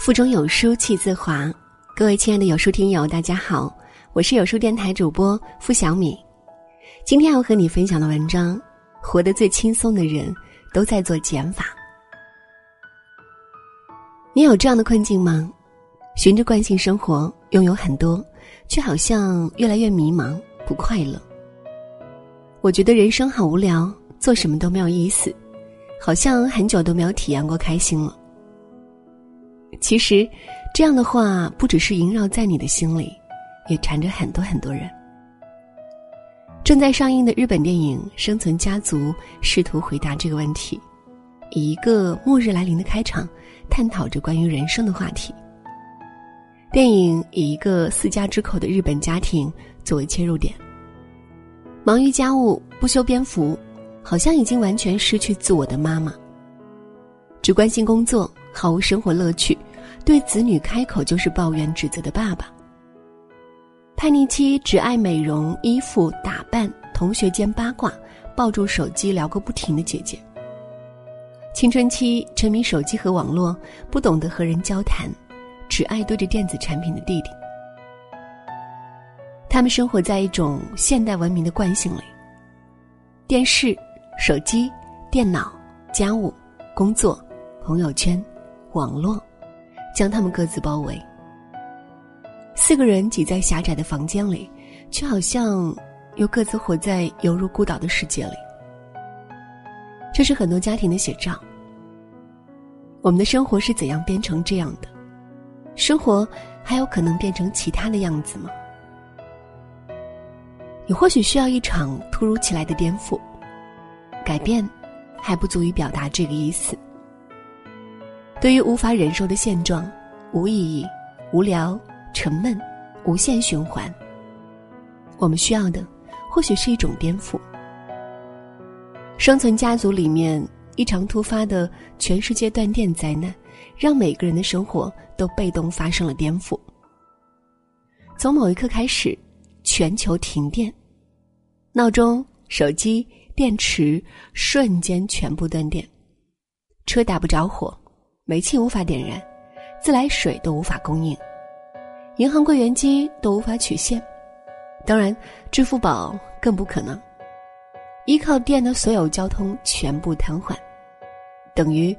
腹中有书气自华，各位亲爱的有书听友，大家好，我是有书电台主播付小米。今天要和你分享的文章，活得最轻松的人都在做减法。你有这样的困境吗？循着惯性生活，拥有很多，却好像越来越迷茫、不快乐。我觉得人生好无聊，做什么都没有意思，好像很久都没有体验过开心了。其实，这样的话不只是萦绕在你的心里，也缠着很多很多人。正在上映的日本电影《生存家族》试图回答这个问题，以一个末日来临的开场，探讨着关于人生的话题。电影以一个四家之口的日本家庭作为切入点，忙于家务、不修边幅，好像已经完全失去自我的妈妈，只关心工作。毫无生活乐趣，对子女开口就是抱怨指责的爸爸。叛逆期只爱美容、衣服、打扮，同学间八卦，抱住手机聊个不停的姐姐。青春期沉迷手机和网络，不懂得和人交谈，只爱对着电子产品的弟弟。他们生活在一种现代文明的惯性里：电视、手机、电脑、家务、工作、朋友圈。网络将他们各自包围。四个人挤在狭窄的房间里，却好像又各自活在犹如孤岛的世界里。这是很多家庭的写照。我们的生活是怎样变成这样的？生活还有可能变成其他的样子吗？你或许需要一场突如其来的颠覆。改变还不足以表达这个意思。对于无法忍受的现状，无意义、无聊、沉闷、无限循环，我们需要的或许是一种颠覆。生存家族里面一场突发的全世界断电灾难，让每个人的生活都被动发生了颠覆。从某一刻开始，全球停电，闹钟、手机、电池瞬间全部断电，车打不着火。煤气无法点燃，自来水都无法供应，银行柜员机都无法取现，当然，支付宝更不可能。依靠电的所有交通全部瘫痪，等于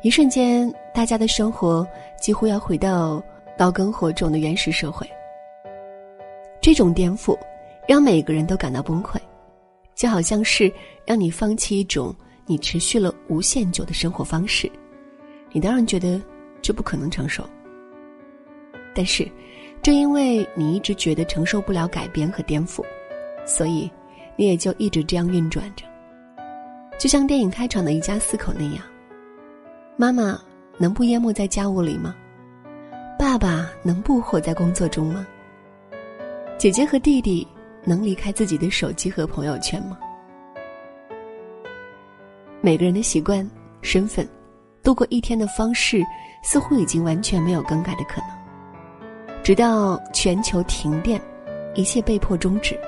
一瞬间，大家的生活几乎要回到刀耕火种的原始社会。这种颠覆让每个人都感到崩溃，就好像是让你放弃一种你持续了无限久的生活方式。你当然觉得这不可能承受，但是，正因为你一直觉得承受不了改变和颠覆，所以你也就一直这样运转着。就像电影开场的一家四口那样，妈妈能不淹没在家务里吗？爸爸能不活在工作中吗？姐姐和弟弟能离开自己的手机和朋友圈吗？每个人的习惯、身份。度过一天的方式似乎已经完全没有更改的可能，直到全球停电，一切被迫终止，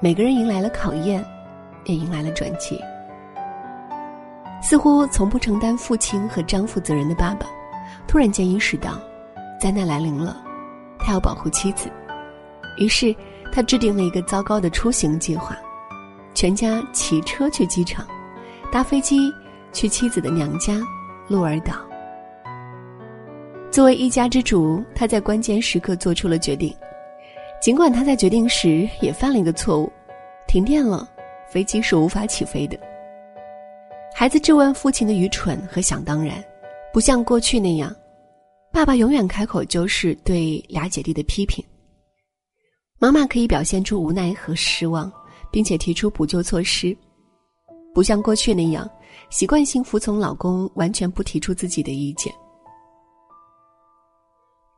每个人迎来了考验，也迎来了转机。似乎从不承担父亲和丈夫责任的爸爸，突然间意识到，灾难来临了，他要保护妻子，于是他制定了一个糟糕的出行计划，全家骑车去机场，搭飞机去妻子的娘家。鹿儿岛。作为一家之主，他在关键时刻做出了决定。尽管他在决定时也犯了一个错误，停电了，飞机是无法起飞的。孩子质问父亲的愚蠢和想当然，不像过去那样，爸爸永远开口就是对俩姐弟的批评。妈妈可以表现出无奈和失望，并且提出补救措施，不像过去那样。习惯性服从老公，完全不提出自己的意见。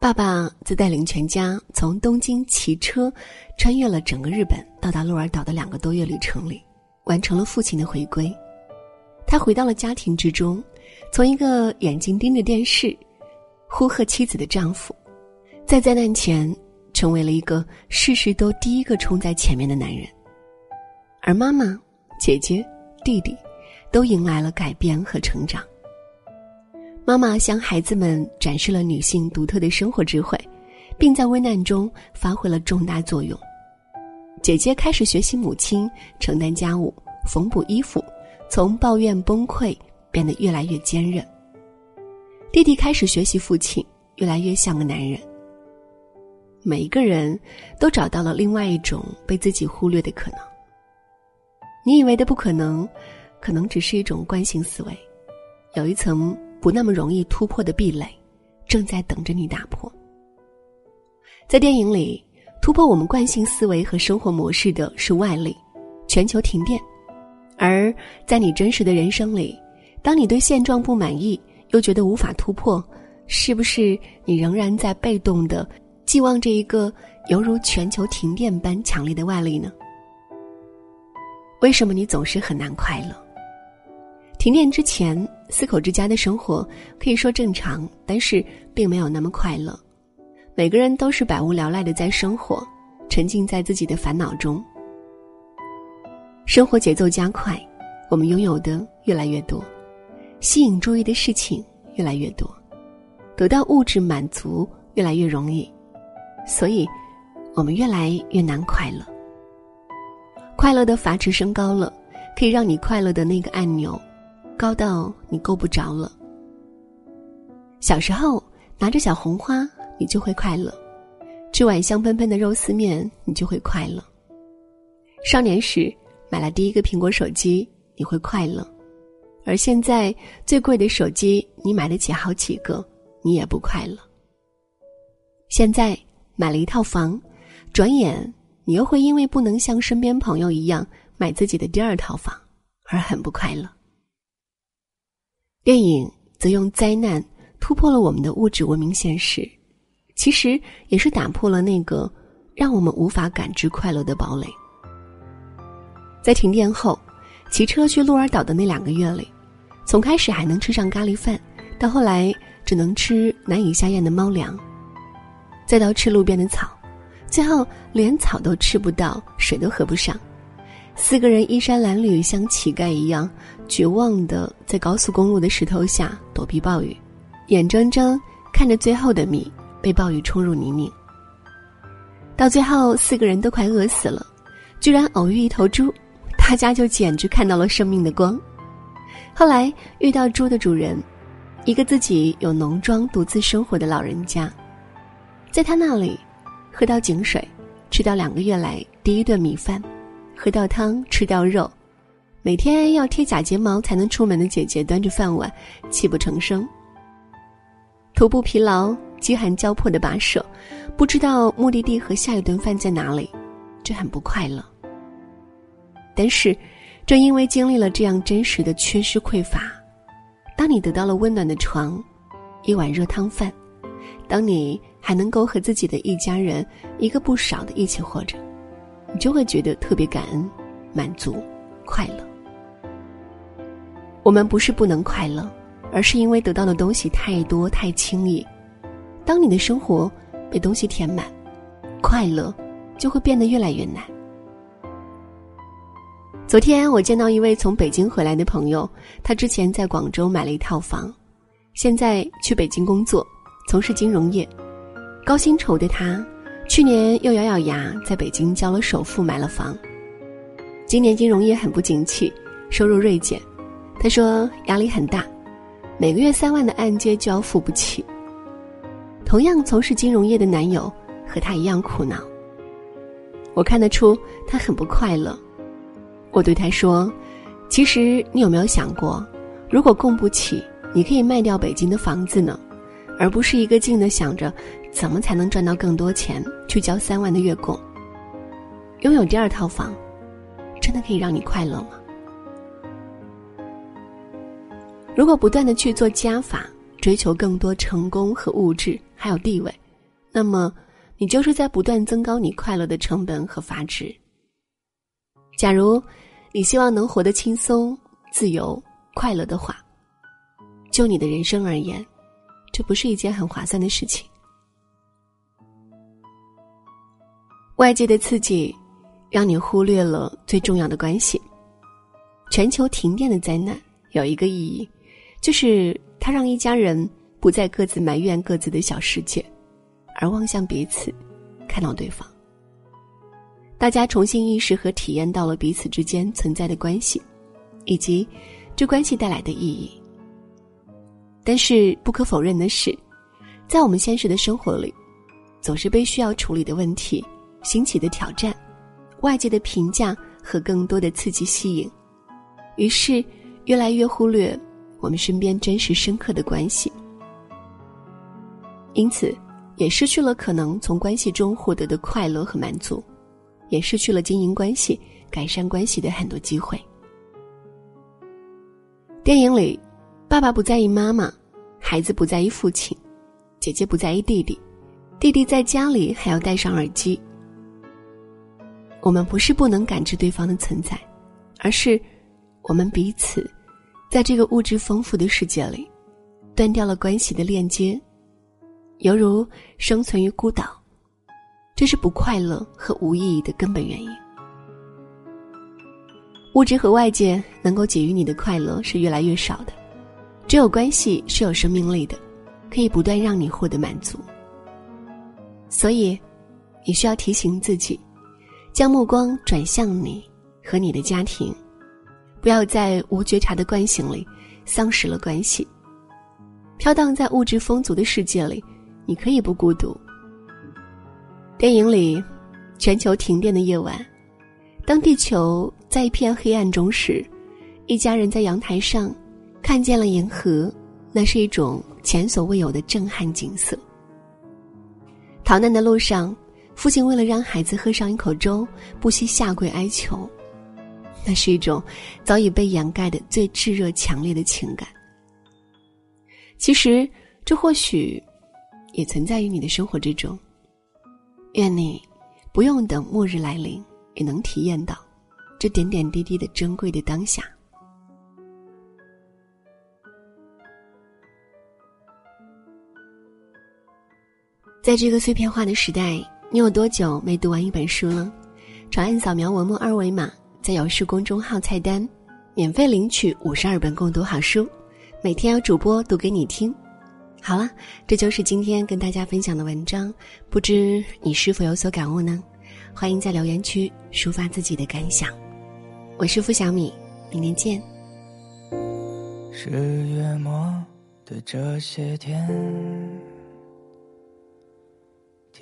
爸爸自带领全家从东京骑车，穿越了整个日本，到达鹿儿岛的两个多月旅程里，完成了父亲的回归。他回到了家庭之中，从一个眼睛盯着电视、呼喝妻子的丈夫，在灾难前成为了一个事事都第一个冲在前面的男人。而妈妈、姐姐、弟弟。都迎来了改变和成长。妈妈向孩子们展示了女性独特的生活智慧，并在危难中发挥了重大作用。姐姐开始学习母亲承担家务、缝补衣服，从抱怨崩溃变得越来越坚韧。弟弟开始学习父亲，越来越像个男人。每一个人都找到了另外一种被自己忽略的可能。你以为的不可能，可能只是一种惯性思维，有一层不那么容易突破的壁垒，正在等着你打破。在电影里，突破我们惯性思维和生活模式的是外力，全球停电；而在你真实的人生里，当你对现状不满意，又觉得无法突破，是不是你仍然在被动的？寄望着一个犹如全球停电般强烈的外力呢？为什么你总是很难快乐？停电之前，四口之家的生活可以说正常，但是并没有那么快乐。每个人都是百无聊赖的在生活，沉浸在自己的烦恼中。生活节奏加快，我们拥有的越来越多，吸引注意的事情越来越多，得到物质满足越来越容易。所以，我们越来越难快乐。快乐的阀值升高了，可以让你快乐的那个按钮，高到你够不着了。小时候拿着小红花，你就会快乐；吃碗香喷喷的肉丝面，你就会快乐。少年时买了第一个苹果手机，你会快乐；而现在最贵的手机，你买得起好几个，你也不快乐。现在。买了一套房，转眼你又会因为不能像身边朋友一样买自己的第二套房而很不快乐。电影则用灾难突破了我们的物质文明现实，其实也是打破了那个让我们无法感知快乐的堡垒。在停电后，骑车去鹿儿岛的那两个月里，从开始还能吃上咖喱饭，到后来只能吃难以下咽的猫粮。再到吃路边的草，最后连草都吃不到，水都喝不上。四个人衣衫褴褛，像乞丐一样，绝望的在高速公路的石头下躲避暴雨，眼睁睁看着最后的米被暴雨冲入泥泞。到最后，四个人都快饿死了，居然偶遇一头猪，大家就简直看到了生命的光。后来遇到猪的主人，一个自己有农庄、独自生活的老人家。在他那里，喝到井水，吃到两个月来第一顿米饭；喝到汤，吃到肉；每天要贴假睫毛才能出门的姐姐端着饭碗，泣不成声。徒步疲劳，饥寒交迫的跋涉，不知道目的地和下一顿饭在哪里，这很不快乐。但是，正因为经历了这样真实的缺失匮乏，当你得到了温暖的床，一碗热汤饭。当你还能够和自己的一家人一个不少的一起活着，你就会觉得特别感恩、满足、快乐。我们不是不能快乐，而是因为得到的东西太多太轻易。当你的生活被东西填满，快乐就会变得越来越难。昨天我见到一位从北京回来的朋友，他之前在广州买了一套房，现在去北京工作。从事金融业，高薪酬的他，去年又咬咬牙在北京交了首付买了房。今年金融业很不景气，收入锐减，他说压力很大，每个月三万的按揭就要付不起。同样从事金融业的男友和他一样苦恼，我看得出他很不快乐。我对他说：“其实你有没有想过，如果供不起，你可以卖掉北京的房子呢？”而不是一个劲的想着怎么才能赚到更多钱去交三万的月供。拥有第二套房，真的可以让你快乐吗？如果不断的去做加法，追求更多成功和物质还有地位，那么你就是在不断增高你快乐的成本和阀值。假如你希望能活得轻松、自由、快乐的话，就你的人生而言。这不是一件很划算的事情。外界的刺激，让你忽略了最重要的关系。全球停电的灾难有一个意义，就是它让一家人不再各自埋怨各自的小世界，而望向彼此，看到对方。大家重新意识和体验到了彼此之间存在的关系，以及这关系带来的意义。但是不可否认的是，在我们现实的生活里，总是被需要处理的问题、新奇的挑战、外界的评价和更多的刺激吸引，于是越来越忽略我们身边真实深刻的关系，因此也失去了可能从关系中获得的快乐和满足，也失去了经营关系、改善关系的很多机会。电影里。爸爸不在意妈妈，孩子不在意父亲，姐姐不在意弟弟，弟弟在家里还要戴上耳机。我们不是不能感知对方的存在，而是我们彼此在这个物质丰富的世界里断掉了关系的链接，犹如生存于孤岛。这是不快乐和无意义的根本原因。物质和外界能够给予你的快乐是越来越少的。只有关系是有生命力的，可以不断让你获得满足。所以，你需要提醒自己，将目光转向你和你的家庭，不要在无觉察的惯性里丧失了关系。飘荡在物质丰足的世界里，你可以不孤独。电影里，全球停电的夜晚，当地球在一片黑暗中时，一家人在阳台上。看见了银河，那是一种前所未有的震撼景色。逃难的路上，父亲为了让孩子喝上一口粥，不惜下跪哀求，那是一种早已被掩盖的最炙热强烈的情感。其实，这或许也存在于你的生活之中。愿你不用等末日来临，也能体验到这点点滴滴的珍贵的当下。在这个碎片化的时代，你有多久没读完一本书了？长按扫描文末二维码，在有书公众号菜单，免费领取五十二本共读好书，每天有主播读给你听。好了，这就是今天跟大家分享的文章，不知你是否有所感悟呢？欢迎在留言区抒发自己的感想。我是付小米，明天见。十月末的这些天。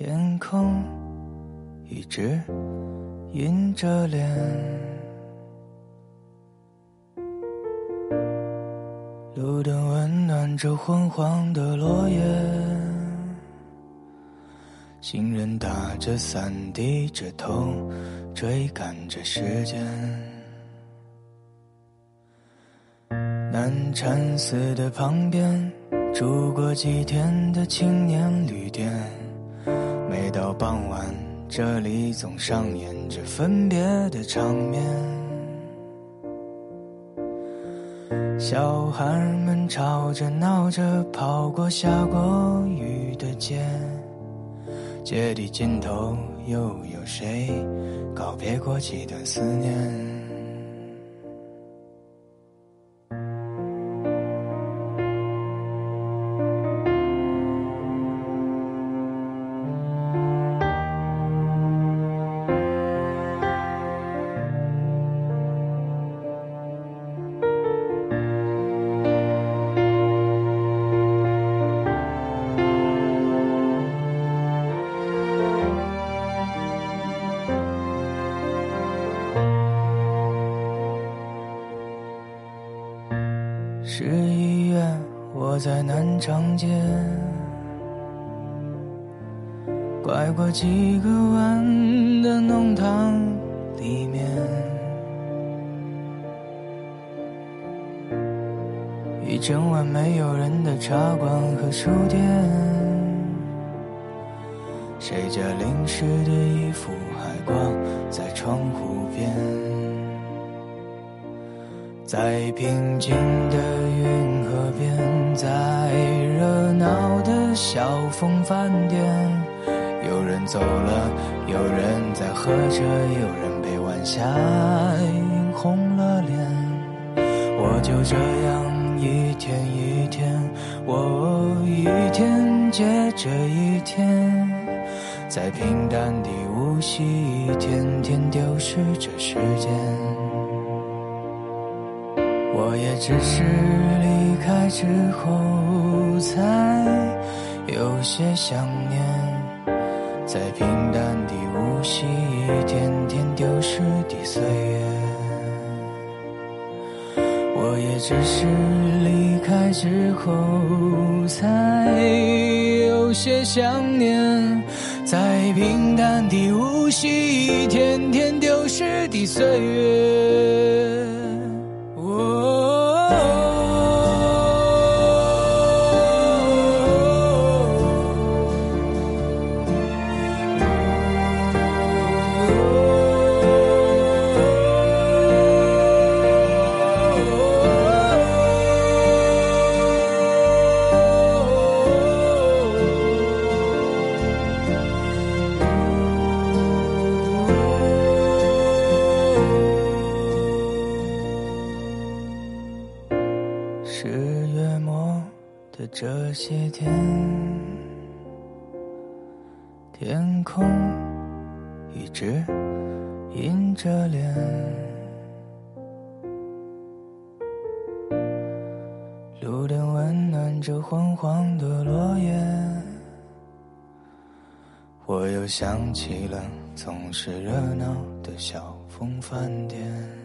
天空一直阴着脸，路灯温暖着昏黄的落叶，行人打着伞低着头追赶着时间，南禅寺的旁边住过几天的青年旅店。每到傍晚，这里总上演着分别的场面。小孩们吵着闹着跑过下过雨的街，街的尽头又有谁告别过几段思念？在南长街。拐过几个弯的弄堂里面，一整晚没有人的茶馆和书店，谁家淋湿的衣服还挂在窗户边？在平静的云河边，在热闹的小风饭店，有人走了，有人在喝着，有人被晚霞映红了脸。我就这样一天一天，我一天接着一天，在平淡的无息，一天天丢失着时间。我也只是离开之后，才有些想念，在平淡的无息，一天天丢失的岁月。我也只是离开之后，才有些想念，在平淡的无息，一天天丢失的岁月。这些天，天空一直阴着脸，路灯温暖着昏黄的落叶，我又想起了总是热闹的小风饭店。